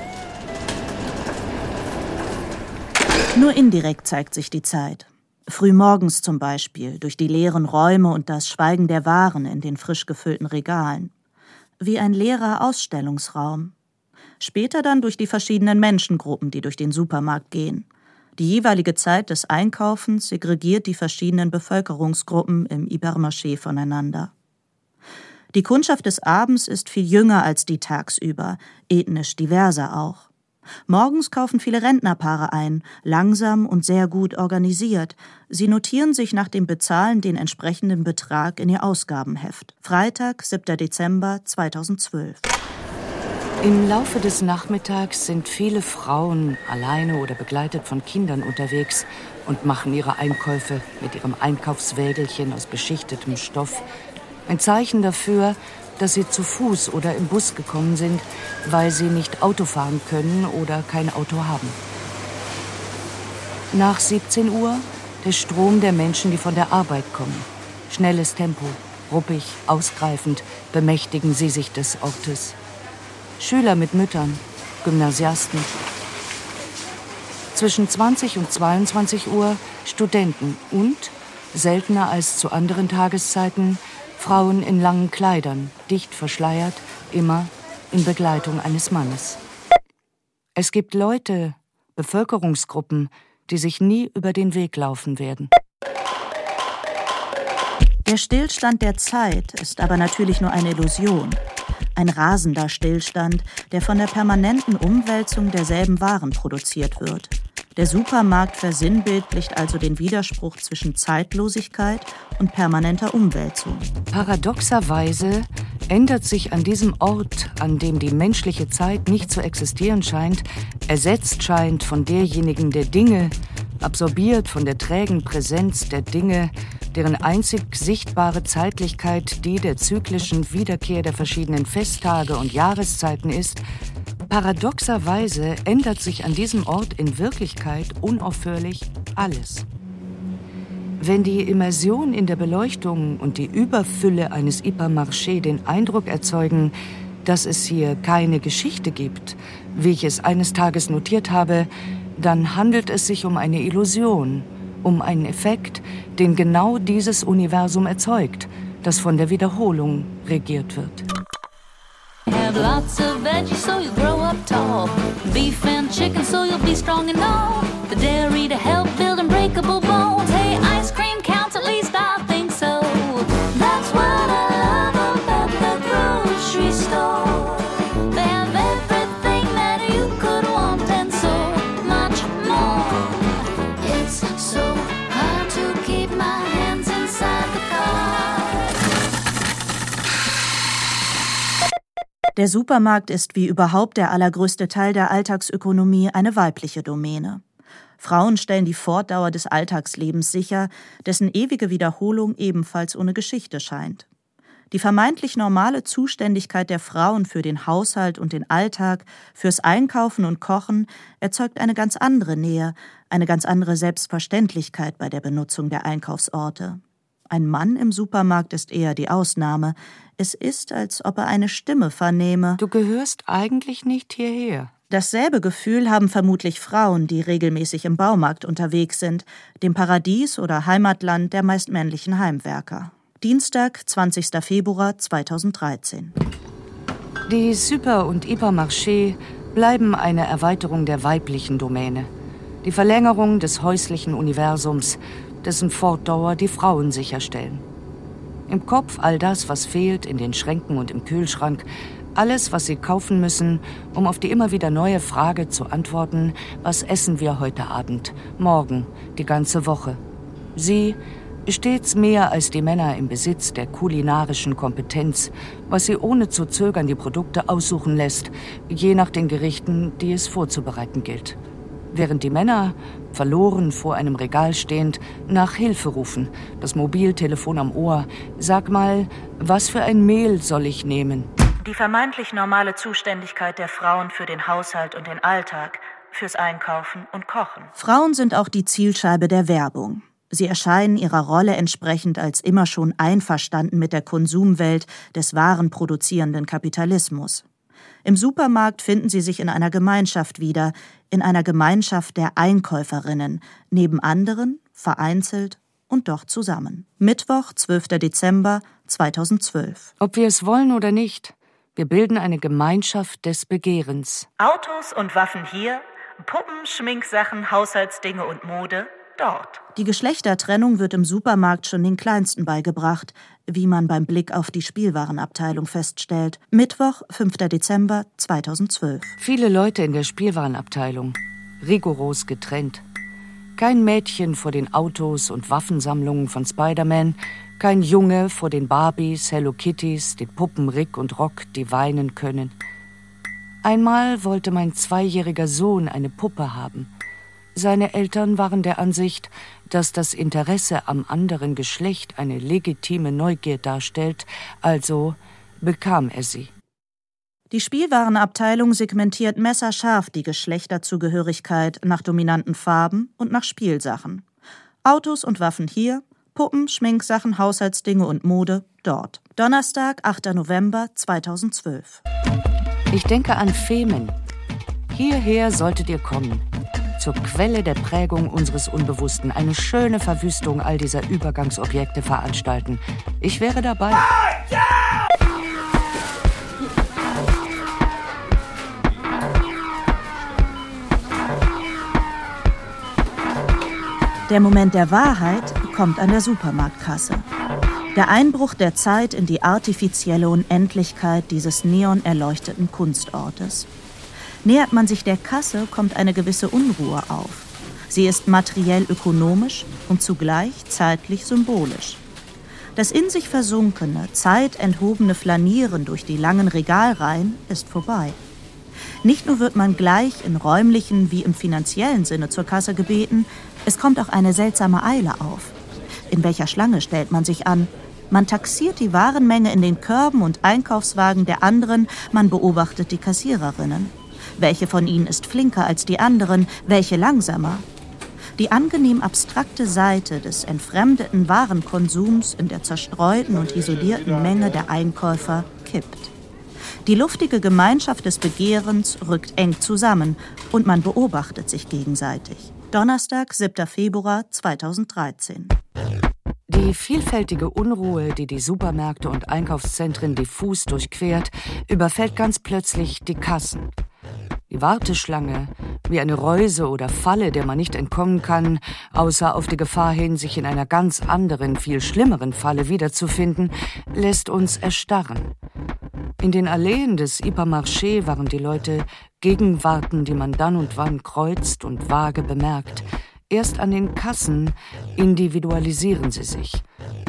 Nur indirekt zeigt sich die Zeit. Frühmorgens zum Beispiel, durch die leeren Räume und das Schweigen der Waren in den frisch gefüllten Regalen. Wie ein leerer Ausstellungsraum. Später dann durch die verschiedenen Menschengruppen, die durch den Supermarkt gehen. Die jeweilige Zeit des Einkaufens segregiert die verschiedenen Bevölkerungsgruppen im Hypermarché voneinander. Die Kundschaft des Abends ist viel jünger als die tagsüber, ethnisch diverser auch. Morgens kaufen viele Rentnerpaare ein, langsam und sehr gut organisiert. Sie notieren sich nach dem Bezahlen den entsprechenden Betrag in ihr Ausgabenheft. Freitag, 7. Dezember 2012. Im Laufe des Nachmittags sind viele Frauen alleine oder begleitet von Kindern unterwegs und machen ihre Einkäufe mit ihrem Einkaufswägelchen aus beschichtetem Stoff. Ein Zeichen dafür, dass sie zu Fuß oder im Bus gekommen sind, weil sie nicht Auto fahren können oder kein Auto haben. Nach 17 Uhr der Strom der Menschen, die von der Arbeit kommen. Schnelles Tempo, ruppig, ausgreifend bemächtigen sie sich des Ortes. Schüler mit Müttern, Gymnasiasten. Zwischen 20 und 22 Uhr Studenten und, seltener als zu anderen Tageszeiten, Frauen in langen Kleidern, dicht verschleiert, immer in Begleitung eines Mannes. Es gibt Leute, Bevölkerungsgruppen, die sich nie über den Weg laufen werden. Der Stillstand der Zeit ist aber natürlich nur eine Illusion. Ein rasender Stillstand, der von der permanenten Umwälzung derselben Waren produziert wird. Der Supermarkt versinnbildlicht also den Widerspruch zwischen Zeitlosigkeit und permanenter Umwälzung. Paradoxerweise ändert sich an diesem Ort, an dem die menschliche Zeit nicht zu existieren scheint, ersetzt scheint von derjenigen der Dinge, absorbiert von der trägen Präsenz der Dinge, deren einzig sichtbare Zeitlichkeit die der zyklischen Wiederkehr der verschiedenen Festtage und Jahreszeiten ist, paradoxerweise ändert sich an diesem Ort in Wirklichkeit unaufhörlich alles. Wenn die Immersion in der Beleuchtung und die Überfülle eines Hypermarché den Eindruck erzeugen, dass es hier keine Geschichte gibt, wie ich es eines Tages notiert habe, dann handelt es sich um eine Illusion, um einen Effekt, den genau dieses Universum erzeugt, das von der Wiederholung regiert wird. Have lots of veggies so you'll grow up tall. Beef and chicken so you'll be strong and all. Der Supermarkt ist wie überhaupt der allergrößte Teil der Alltagsökonomie eine weibliche Domäne. Frauen stellen die Fortdauer des Alltagslebens sicher, dessen ewige Wiederholung ebenfalls ohne Geschichte scheint. Die vermeintlich normale Zuständigkeit der Frauen für den Haushalt und den Alltag, fürs Einkaufen und Kochen erzeugt eine ganz andere Nähe, eine ganz andere Selbstverständlichkeit bei der Benutzung der Einkaufsorte. Ein Mann im Supermarkt ist eher die Ausnahme. Es ist, als ob er eine Stimme vernehme. Du gehörst eigentlich nicht hierher. Dasselbe Gefühl haben vermutlich Frauen, die regelmäßig im Baumarkt unterwegs sind, dem Paradies oder Heimatland der meist männlichen Heimwerker. Dienstag, 20. Februar 2013. Die Super- und Hypermarché bleiben eine Erweiterung der weiblichen Domäne. Die Verlängerung des häuslichen Universums, dessen Fortdauer die Frauen sicherstellen. Im Kopf all das, was fehlt, in den Schränken und im Kühlschrank, alles, was sie kaufen müssen, um auf die immer wieder neue Frage zu antworten, was essen wir heute Abend, morgen, die ganze Woche. Sie, stets mehr als die Männer im Besitz der kulinarischen Kompetenz, was sie ohne zu zögern die Produkte aussuchen lässt, je nach den Gerichten, die es vorzubereiten gilt. Während die Männer, verloren vor einem Regal stehend, nach Hilfe rufen, das Mobiltelefon am Ohr, sag mal, was für ein Mehl soll ich nehmen? Die vermeintlich normale Zuständigkeit der Frauen für den Haushalt und den Alltag, fürs Einkaufen und Kochen. Frauen sind auch die Zielscheibe der Werbung. Sie erscheinen ihrer Rolle entsprechend als immer schon einverstanden mit der Konsumwelt des warenproduzierenden Kapitalismus. Im Supermarkt finden sie sich in einer Gemeinschaft wieder, in einer Gemeinschaft der Einkäuferinnen, neben anderen, vereinzelt und doch zusammen. Mittwoch, 12. Dezember 2012. Ob wir es wollen oder nicht, wir bilden eine Gemeinschaft des Begehrens. Autos und Waffen hier, Puppen, Schminksachen, Haushaltsdinge und Mode dort. Die Geschlechtertrennung wird im Supermarkt schon den Kleinsten beigebracht, wie man beim Blick auf die Spielwarenabteilung feststellt. Mittwoch, 5. Dezember 2012. Viele Leute in der Spielwarenabteilung, rigoros getrennt. Kein Mädchen vor den Autos und Waffensammlungen von Spider-Man, kein Junge vor den Barbies, Hello Kitties, den Puppen Rick und Rock, die weinen können. Einmal wollte mein zweijähriger Sohn eine Puppe haben. Seine Eltern waren der Ansicht, dass das Interesse am anderen Geschlecht eine legitime Neugier darstellt, also bekam er sie. Die Spielwarenabteilung segmentiert messerscharf die Geschlechterzugehörigkeit nach dominanten Farben und nach Spielsachen. Autos und Waffen hier, Puppen, Schminksachen, Haushaltsdinge und Mode dort. Donnerstag, 8. November 2012. Ich denke an Femen. Hierher solltet ihr kommen. Zur Quelle der Prägung unseres Unbewussten eine schöne Verwüstung all dieser Übergangsobjekte veranstalten. Ich wäre dabei. Der Moment der Wahrheit kommt an der Supermarktkasse. Der Einbruch der Zeit in die artifizielle Unendlichkeit dieses neonerleuchteten Kunstortes. Nähert man sich der Kasse, kommt eine gewisse Unruhe auf. Sie ist materiell ökonomisch und zugleich zeitlich symbolisch. Das in sich versunkene, zeitenthobene Flanieren durch die langen Regalreihen ist vorbei. Nicht nur wird man gleich in räumlichen wie im finanziellen Sinne zur Kasse gebeten, es kommt auch eine seltsame Eile auf. In welcher Schlange stellt man sich an? Man taxiert die Warenmenge in den Körben und Einkaufswagen der anderen, man beobachtet die Kassiererinnen. Welche von ihnen ist flinker als die anderen, welche langsamer? Die angenehm abstrakte Seite des entfremdeten Warenkonsums in der zerstreuten und isolierten Menge der Einkäufer kippt. Die luftige Gemeinschaft des Begehrens rückt eng zusammen und man beobachtet sich gegenseitig. Donnerstag, 7. Februar 2013. Die vielfältige Unruhe, die die Supermärkte und Einkaufszentren diffus durchquert, überfällt ganz plötzlich die Kassen. Die Warteschlange, wie eine Reuse oder Falle, der man nicht entkommen kann, außer auf die Gefahr hin, sich in einer ganz anderen, viel schlimmeren Falle wiederzufinden, lässt uns erstarren. In den Alleen des Hypermarché waren die Leute Gegenwarten, die man dann und wann kreuzt und vage bemerkt. Erst an den Kassen individualisieren sie sich.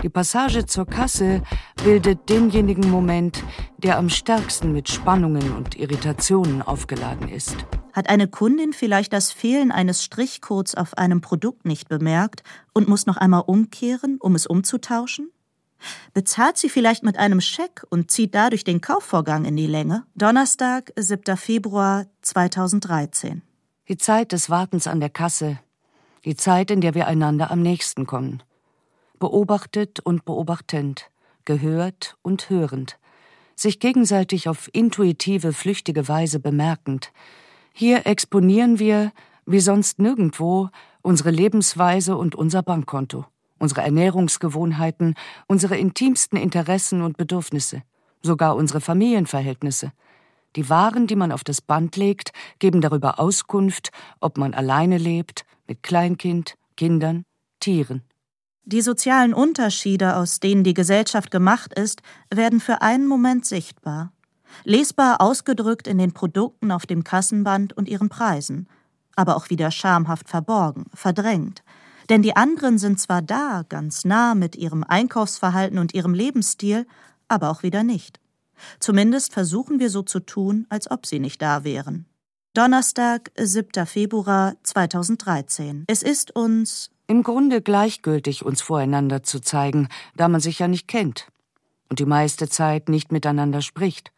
Die Passage zur Kasse bildet denjenigen Moment, der am stärksten mit Spannungen und Irritationen aufgeladen ist. Hat eine Kundin vielleicht das Fehlen eines Strichcodes auf einem Produkt nicht bemerkt und muss noch einmal umkehren, um es umzutauschen? Bezahlt sie vielleicht mit einem Scheck und zieht dadurch den Kaufvorgang in die Länge? Donnerstag, 7. Februar 2013. Die Zeit des Wartens an der Kasse, die Zeit, in der wir einander am nächsten kommen. Beobachtet und beobachtend, gehört und hörend, sich gegenseitig auf intuitive, flüchtige Weise bemerkend. Hier exponieren wir, wie sonst nirgendwo, unsere Lebensweise und unser Bankkonto unsere Ernährungsgewohnheiten, unsere intimsten Interessen und Bedürfnisse, sogar unsere Familienverhältnisse. Die Waren, die man auf das Band legt, geben darüber Auskunft, ob man alleine lebt, mit Kleinkind, Kindern, Tieren. Die sozialen Unterschiede, aus denen die Gesellschaft gemacht ist, werden für einen Moment sichtbar. Lesbar ausgedrückt in den Produkten auf dem Kassenband und ihren Preisen, aber auch wieder schamhaft verborgen, verdrängt, denn die anderen sind zwar da, ganz nah mit ihrem Einkaufsverhalten und ihrem Lebensstil, aber auch wieder nicht. Zumindest versuchen wir so zu tun, als ob sie nicht da wären. Donnerstag, 7. Februar 2013. Es ist uns im Grunde gleichgültig, uns voreinander zu zeigen, da man sich ja nicht kennt und die meiste Zeit nicht miteinander spricht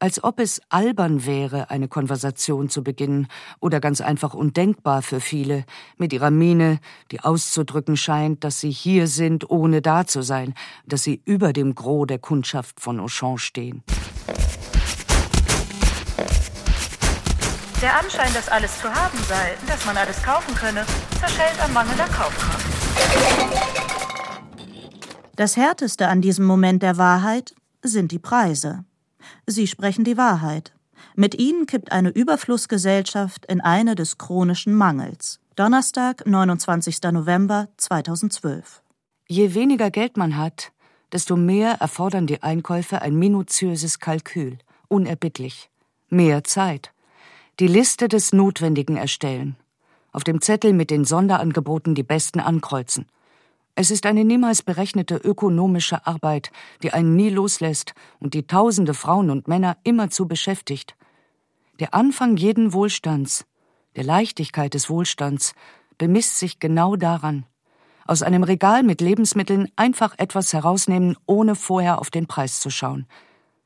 als ob es albern wäre, eine Konversation zu beginnen oder ganz einfach undenkbar für viele, mit ihrer Miene, die auszudrücken scheint, dass sie hier sind, ohne da zu sein, dass sie über dem Gros der Kundschaft von Auchan stehen. Der Anschein, dass alles zu haben sei, dass man alles kaufen könne, zerschellt am Mangel der Kaufkraft. Das Härteste an diesem Moment der Wahrheit sind die Preise. Sie sprechen die Wahrheit. Mit ihnen kippt eine Überflussgesellschaft in eine des chronischen Mangels. Donnerstag, 29. November 2012. Je weniger Geld man hat, desto mehr erfordern die Einkäufe ein minutiöses Kalkül, unerbittlich. Mehr Zeit. Die Liste des Notwendigen erstellen. Auf dem Zettel mit den Sonderangeboten die besten ankreuzen. Es ist eine niemals berechnete ökonomische Arbeit, die einen nie loslässt und die tausende Frauen und Männer immerzu beschäftigt. Der Anfang jeden Wohlstands, der Leichtigkeit des Wohlstands, bemisst sich genau daran. Aus einem Regal mit Lebensmitteln einfach etwas herausnehmen, ohne vorher auf den Preis zu schauen.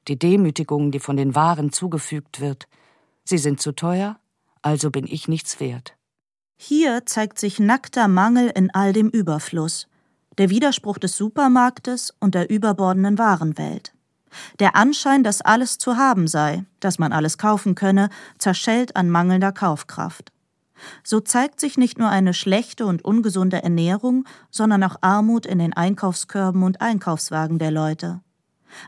Die Demütigung, die von den Waren zugefügt wird. Sie sind zu teuer, also bin ich nichts wert. Hier zeigt sich nackter Mangel in all dem Überfluss der Widerspruch des Supermarktes und der überbordenden Warenwelt. Der Anschein, dass alles zu haben sei, dass man alles kaufen könne, zerschellt an mangelnder Kaufkraft. So zeigt sich nicht nur eine schlechte und ungesunde Ernährung, sondern auch Armut in den Einkaufskörben und Einkaufswagen der Leute.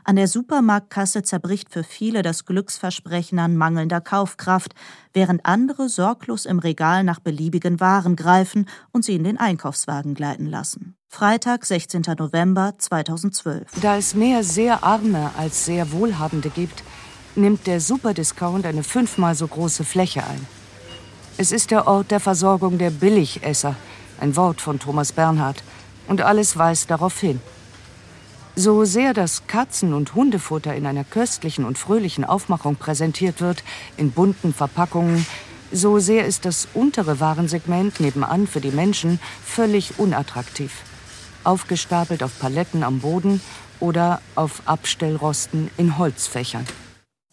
An der Supermarktkasse zerbricht für viele das Glücksversprechen an mangelnder Kaufkraft, während andere sorglos im Regal nach beliebigen Waren greifen und sie in den Einkaufswagen gleiten lassen. Freitag, 16. November 2012. Da es mehr sehr Arme als sehr Wohlhabende gibt, nimmt der Superdiscount eine fünfmal so große Fläche ein. Es ist der Ort der Versorgung der Billigesser, ein Wort von Thomas Bernhard, und alles weist darauf hin. So sehr das Katzen- und Hundefutter in einer köstlichen und fröhlichen Aufmachung präsentiert wird, in bunten Verpackungen, so sehr ist das untere Warensegment nebenan für die Menschen völlig unattraktiv. Aufgestapelt auf Paletten am Boden oder auf Abstellrosten in Holzfächern.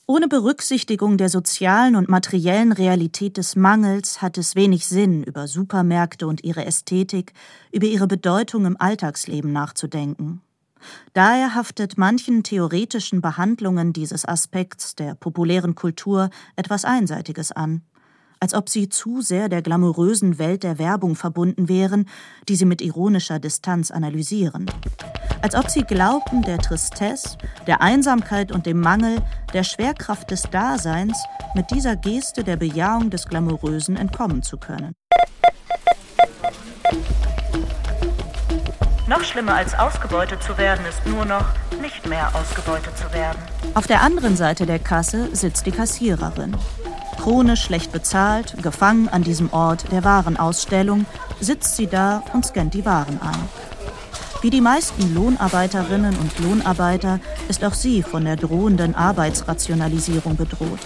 Ohne Berücksichtigung der sozialen und materiellen Realität des Mangels hat es wenig Sinn, über Supermärkte und ihre Ästhetik, über ihre Bedeutung im Alltagsleben nachzudenken. Daher haftet manchen theoretischen Behandlungen dieses Aspekts der populären Kultur etwas Einseitiges an, als ob sie zu sehr der glamourösen Welt der Werbung verbunden wären, die sie mit ironischer Distanz analysieren. Als ob sie glaubten, der Tristesse, der Einsamkeit und dem Mangel, der Schwerkraft des Daseins mit dieser Geste der Bejahung des Glamourösen entkommen zu können. Noch schlimmer als ausgebeutet zu werden, ist nur noch nicht mehr ausgebeutet zu werden. Auf der anderen Seite der Kasse sitzt die Kassiererin. Chronisch schlecht bezahlt, gefangen an diesem Ort der Warenausstellung, sitzt sie da und scannt die Waren ein. Wie die meisten Lohnarbeiterinnen und Lohnarbeiter ist auch sie von der drohenden Arbeitsrationalisierung bedroht.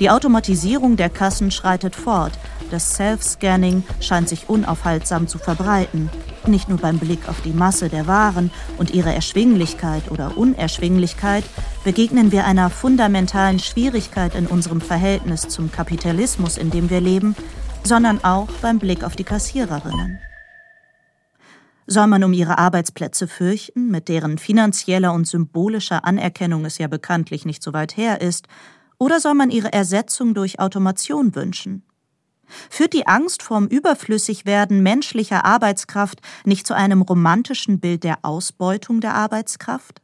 Die Automatisierung der Kassen schreitet fort, das Self-Scanning scheint sich unaufhaltsam zu verbreiten, nicht nur beim Blick auf die Masse der Waren und ihre Erschwinglichkeit oder Unerschwinglichkeit begegnen wir einer fundamentalen Schwierigkeit in unserem Verhältnis zum Kapitalismus, in dem wir leben, sondern auch beim Blick auf die Kassiererinnen. Soll man um ihre Arbeitsplätze fürchten, mit deren finanzieller und symbolischer Anerkennung es ja bekanntlich nicht so weit her ist, oder soll man ihre Ersetzung durch Automation wünschen? Führt die Angst vorm Überflüssigwerden menschlicher Arbeitskraft nicht zu einem romantischen Bild der Ausbeutung der Arbeitskraft?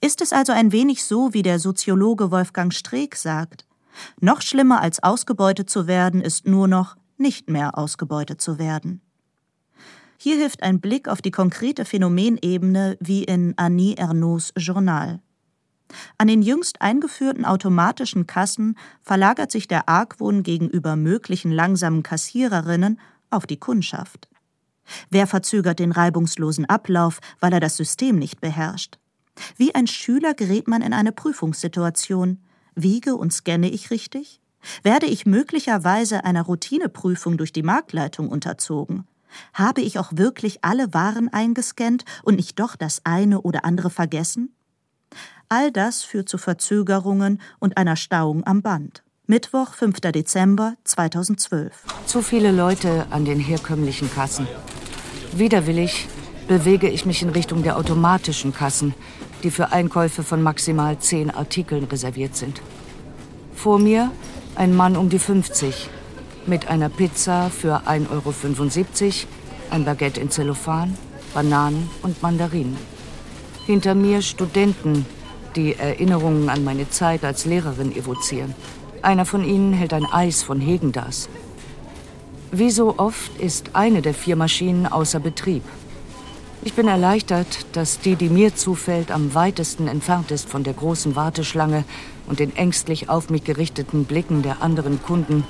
Ist es also ein wenig so, wie der Soziologe Wolfgang Streeck sagt, noch schlimmer als ausgebeutet zu werden ist nur noch nicht mehr ausgebeutet zu werden. Hier hilft ein Blick auf die konkrete Phänomenebene wie in Annie Ernauds Journal. An den jüngst eingeführten automatischen Kassen verlagert sich der Argwohn gegenüber möglichen langsamen Kassiererinnen auf die Kundschaft. Wer verzögert den reibungslosen Ablauf, weil er das System nicht beherrscht? Wie ein Schüler gerät man in eine Prüfungssituation. Wiege und scanne ich richtig? Werde ich möglicherweise einer Routineprüfung durch die Marktleitung unterzogen? Habe ich auch wirklich alle Waren eingescannt und nicht doch das eine oder andere vergessen? All das führt zu Verzögerungen und einer Stauung am Band. Mittwoch, 5. Dezember 2012. Zu viele Leute an den herkömmlichen Kassen. Widerwillig bewege ich mich in Richtung der automatischen Kassen, die für Einkäufe von maximal zehn Artikeln reserviert sind. Vor mir ein Mann um die 50 mit einer Pizza für 1,75 Euro, ein Baguette in Zellophan, Bananen und Mandarinen. Hinter mir Studenten die Erinnerungen an meine Zeit als Lehrerin evozieren. Einer von ihnen hält ein Eis von Hegendas. Wie so oft ist eine der vier Maschinen außer Betrieb. Ich bin erleichtert, dass die, die mir zufällt, am weitesten entfernt ist von der großen Warteschlange und den ängstlich auf mich gerichteten Blicken der anderen Kunden,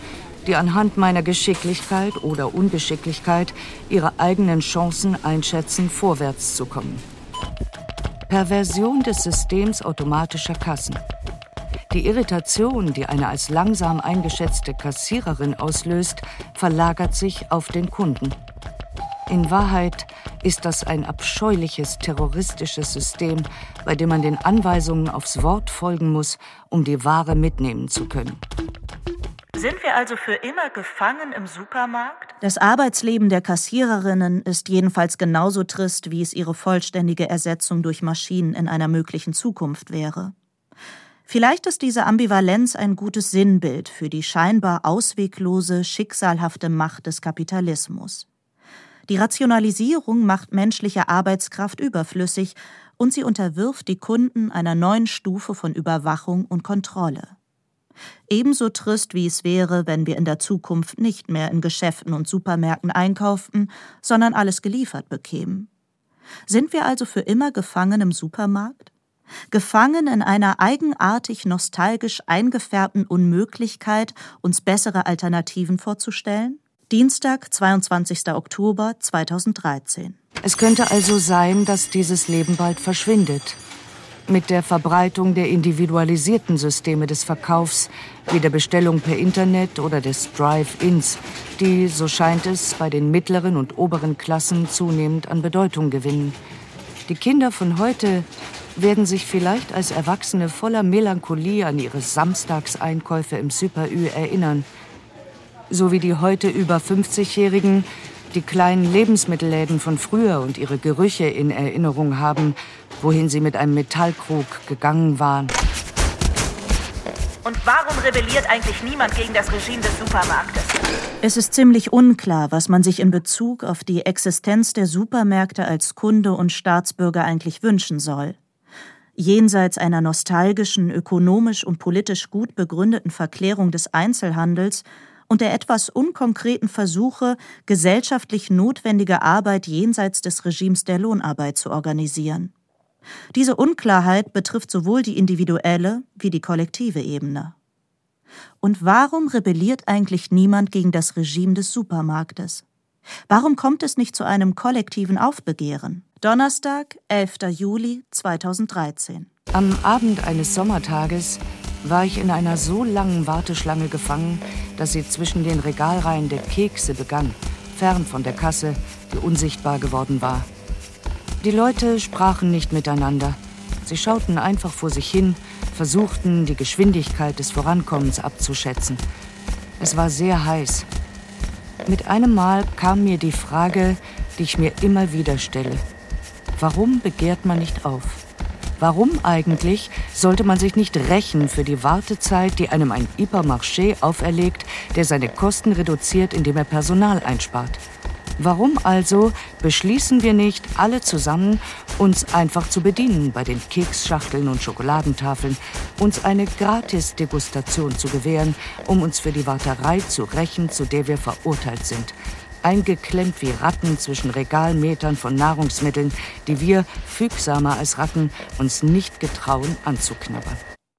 die anhand meiner Geschicklichkeit oder Ungeschicklichkeit ihre eigenen Chancen einschätzen, vorwärts zu kommen. Perversion des Systems automatischer Kassen. Die Irritation, die eine als langsam eingeschätzte Kassiererin auslöst, verlagert sich auf den Kunden. In Wahrheit ist das ein abscheuliches terroristisches System, bei dem man den Anweisungen aufs Wort folgen muss, um die Ware mitnehmen zu können. Sind wir also für immer gefangen im Supermarkt? Das Arbeitsleben der Kassiererinnen ist jedenfalls genauso trist, wie es ihre vollständige Ersetzung durch Maschinen in einer möglichen Zukunft wäre. Vielleicht ist diese Ambivalenz ein gutes Sinnbild für die scheinbar ausweglose, schicksalhafte Macht des Kapitalismus. Die Rationalisierung macht menschliche Arbeitskraft überflüssig und sie unterwirft die Kunden einer neuen Stufe von Überwachung und Kontrolle. Ebenso trist, wie es wäre, wenn wir in der Zukunft nicht mehr in Geschäften und Supermärkten einkaufen, sondern alles geliefert bekämen. Sind wir also für immer gefangen im Supermarkt? Gefangen in einer eigenartig nostalgisch eingefärbten Unmöglichkeit, uns bessere Alternativen vorzustellen? Dienstag, 22. Oktober 2013. Es könnte also sein, dass dieses Leben bald verschwindet. Mit der Verbreitung der individualisierten Systeme des Verkaufs, wie der Bestellung per Internet oder des Drive-ins, die, so scheint es, bei den mittleren und oberen Klassen zunehmend an Bedeutung gewinnen. Die Kinder von heute werden sich vielleicht als Erwachsene voller Melancholie an ihre Samstagseinkäufe im Super Ü erinnern. So wie die heute über 50-Jährigen die kleinen Lebensmittelläden von früher und ihre Gerüche in Erinnerung haben, wohin sie mit einem Metallkrug gegangen waren. Und warum rebelliert eigentlich niemand gegen das Regime des Supermarktes? Es ist ziemlich unklar, was man sich in Bezug auf die Existenz der Supermärkte als Kunde und Staatsbürger eigentlich wünschen soll. Jenseits einer nostalgischen, ökonomisch und politisch gut begründeten Verklärung des Einzelhandels und der etwas unkonkreten Versuche, gesellschaftlich notwendige Arbeit jenseits des Regimes der Lohnarbeit zu organisieren. Diese Unklarheit betrifft sowohl die individuelle wie die kollektive Ebene. Und warum rebelliert eigentlich niemand gegen das Regime des Supermarktes? Warum kommt es nicht zu einem kollektiven Aufbegehren? Donnerstag, 11. Juli 2013. Am Abend eines Sommertages war ich in einer so langen Warteschlange gefangen, dass sie zwischen den Regalreihen der Kekse begann, fern von der Kasse, die unsichtbar geworden war. Die Leute sprachen nicht miteinander. Sie schauten einfach vor sich hin, versuchten, die Geschwindigkeit des Vorankommens abzuschätzen. Es war sehr heiß. Mit einem Mal kam mir die Frage, die ich mir immer wieder stelle. Warum begehrt man nicht auf? Warum eigentlich sollte man sich nicht rächen für die Wartezeit, die einem ein Hypermarché auferlegt, der seine Kosten reduziert, indem er Personal einspart? Warum also beschließen wir nicht alle zusammen, uns einfach zu bedienen bei den Keksschachteln und Schokoladentafeln, uns eine Gratis-Degustation zu gewähren, um uns für die Warterei zu rächen, zu der wir verurteilt sind? Eingeklemmt wie Ratten zwischen Regalmetern von Nahrungsmitteln, die wir, fügsamer als Ratten, uns nicht getrauen anzuknabbern.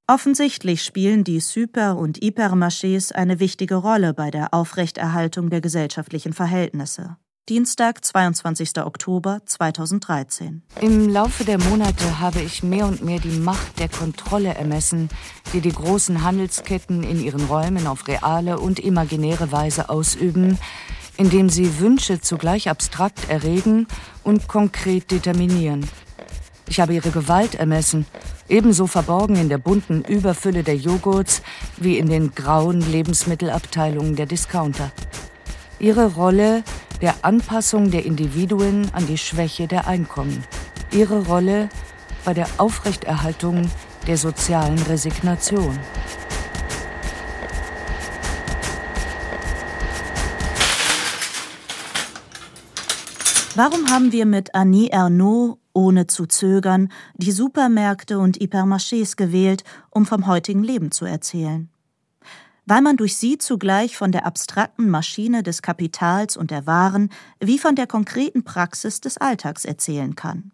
Offensichtlich spielen die Super- und Hypermarchés eine wichtige Rolle bei der Aufrechterhaltung der gesellschaftlichen Verhältnisse. Dienstag, 22. Oktober 2013. Im Laufe der Monate habe ich mehr und mehr die Macht der Kontrolle ermessen, die die großen Handelsketten in ihren Räumen auf reale und imaginäre Weise ausüben, indem sie Wünsche zugleich abstrakt erregen und konkret determinieren. Ich habe ihre Gewalt ermessen, ebenso verborgen in der bunten Überfülle der Joghurts wie in den grauen Lebensmittelabteilungen der Discounter. Ihre Rolle der Anpassung der Individuen an die Schwäche der Einkommen. Ihre Rolle bei der Aufrechterhaltung der sozialen Resignation. Warum haben wir mit Annie Ernaux, ohne zu zögern, die Supermärkte und Hypermarchés gewählt, um vom heutigen Leben zu erzählen? weil man durch sie zugleich von der abstrakten Maschine des Kapitals und der Waren wie von der konkreten Praxis des Alltags erzählen kann.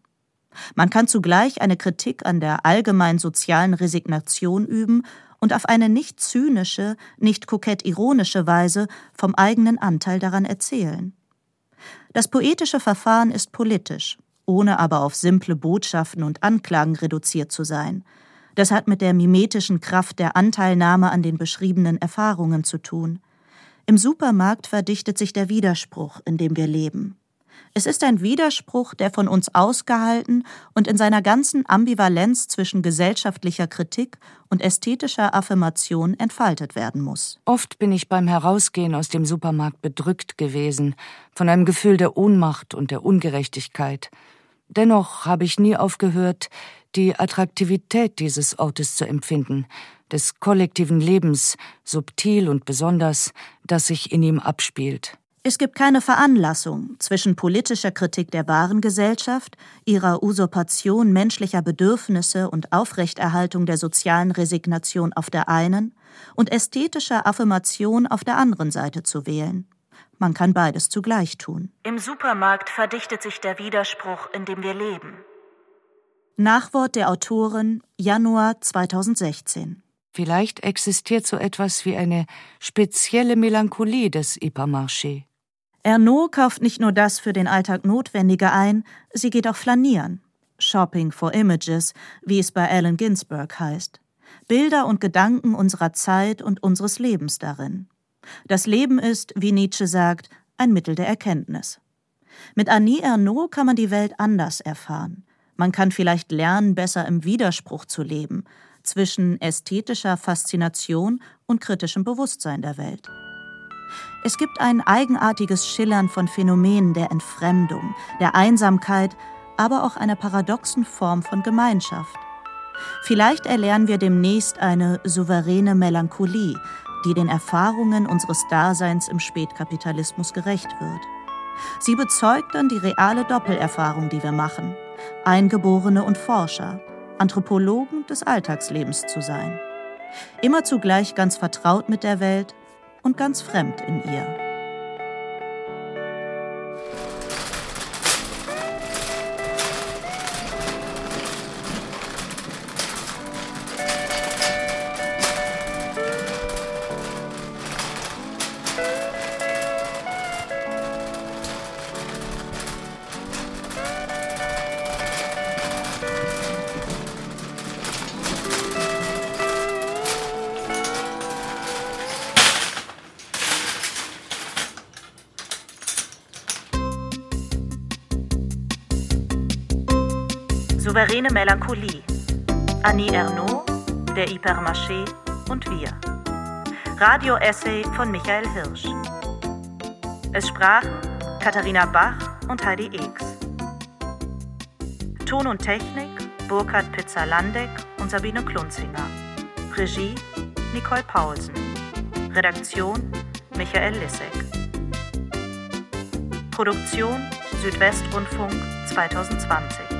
Man kann zugleich eine Kritik an der allgemein sozialen Resignation üben und auf eine nicht zynische, nicht kokett ironische Weise vom eigenen Anteil daran erzählen. Das poetische Verfahren ist politisch, ohne aber auf simple Botschaften und Anklagen reduziert zu sein – das hat mit der mimetischen Kraft der Anteilnahme an den beschriebenen Erfahrungen zu tun. Im Supermarkt verdichtet sich der Widerspruch, in dem wir leben. Es ist ein Widerspruch, der von uns ausgehalten und in seiner ganzen Ambivalenz zwischen gesellschaftlicher Kritik und ästhetischer Affirmation entfaltet werden muss. Oft bin ich beim Herausgehen aus dem Supermarkt bedrückt gewesen, von einem Gefühl der Ohnmacht und der Ungerechtigkeit. Dennoch habe ich nie aufgehört, die Attraktivität dieses Ortes zu empfinden, des kollektiven Lebens, subtil und besonders, das sich in ihm abspielt. Es gibt keine Veranlassung zwischen politischer Kritik der wahren Gesellschaft, ihrer Usurpation menschlicher Bedürfnisse und Aufrechterhaltung der sozialen Resignation auf der einen und ästhetischer Affirmation auf der anderen Seite zu wählen. Man kann beides zugleich tun. Im Supermarkt verdichtet sich der Widerspruch, in dem wir leben. Nachwort der Autorin Januar 2016. Vielleicht existiert so etwas wie eine spezielle Melancholie des Hypermarché. Ernaud kauft nicht nur das für den Alltag Notwendige ein, sie geht auch flanieren. Shopping for Images, wie es bei Allen Ginsberg heißt. Bilder und Gedanken unserer Zeit und unseres Lebens darin. Das Leben ist, wie Nietzsche sagt, ein Mittel der Erkenntnis. Mit Annie Ernaux kann man die Welt anders erfahren. Man kann vielleicht lernen, besser im Widerspruch zu leben, zwischen ästhetischer Faszination und kritischem Bewusstsein der Welt. Es gibt ein eigenartiges Schillern von Phänomenen der Entfremdung, der Einsamkeit, aber auch einer paradoxen Form von Gemeinschaft. Vielleicht erlernen wir demnächst eine souveräne Melancholie, die den Erfahrungen unseres Daseins im Spätkapitalismus gerecht wird. Sie bezeugt dann die reale Doppelerfahrung, die wir machen, Eingeborene und Forscher, Anthropologen des Alltagslebens zu sein. Immer zugleich ganz vertraut mit der Welt und ganz fremd in ihr. Hypermarché und wir. Radio-Essay von Michael Hirsch. Es sprachen Katharina Bach und Heidi Eeks. Ton und Technik Burkhard Pizzalandeck und Sabine Klunzinger. Regie Nicole Paulsen. Redaktion Michael Lissek. Produktion Südwestrundfunk 2020.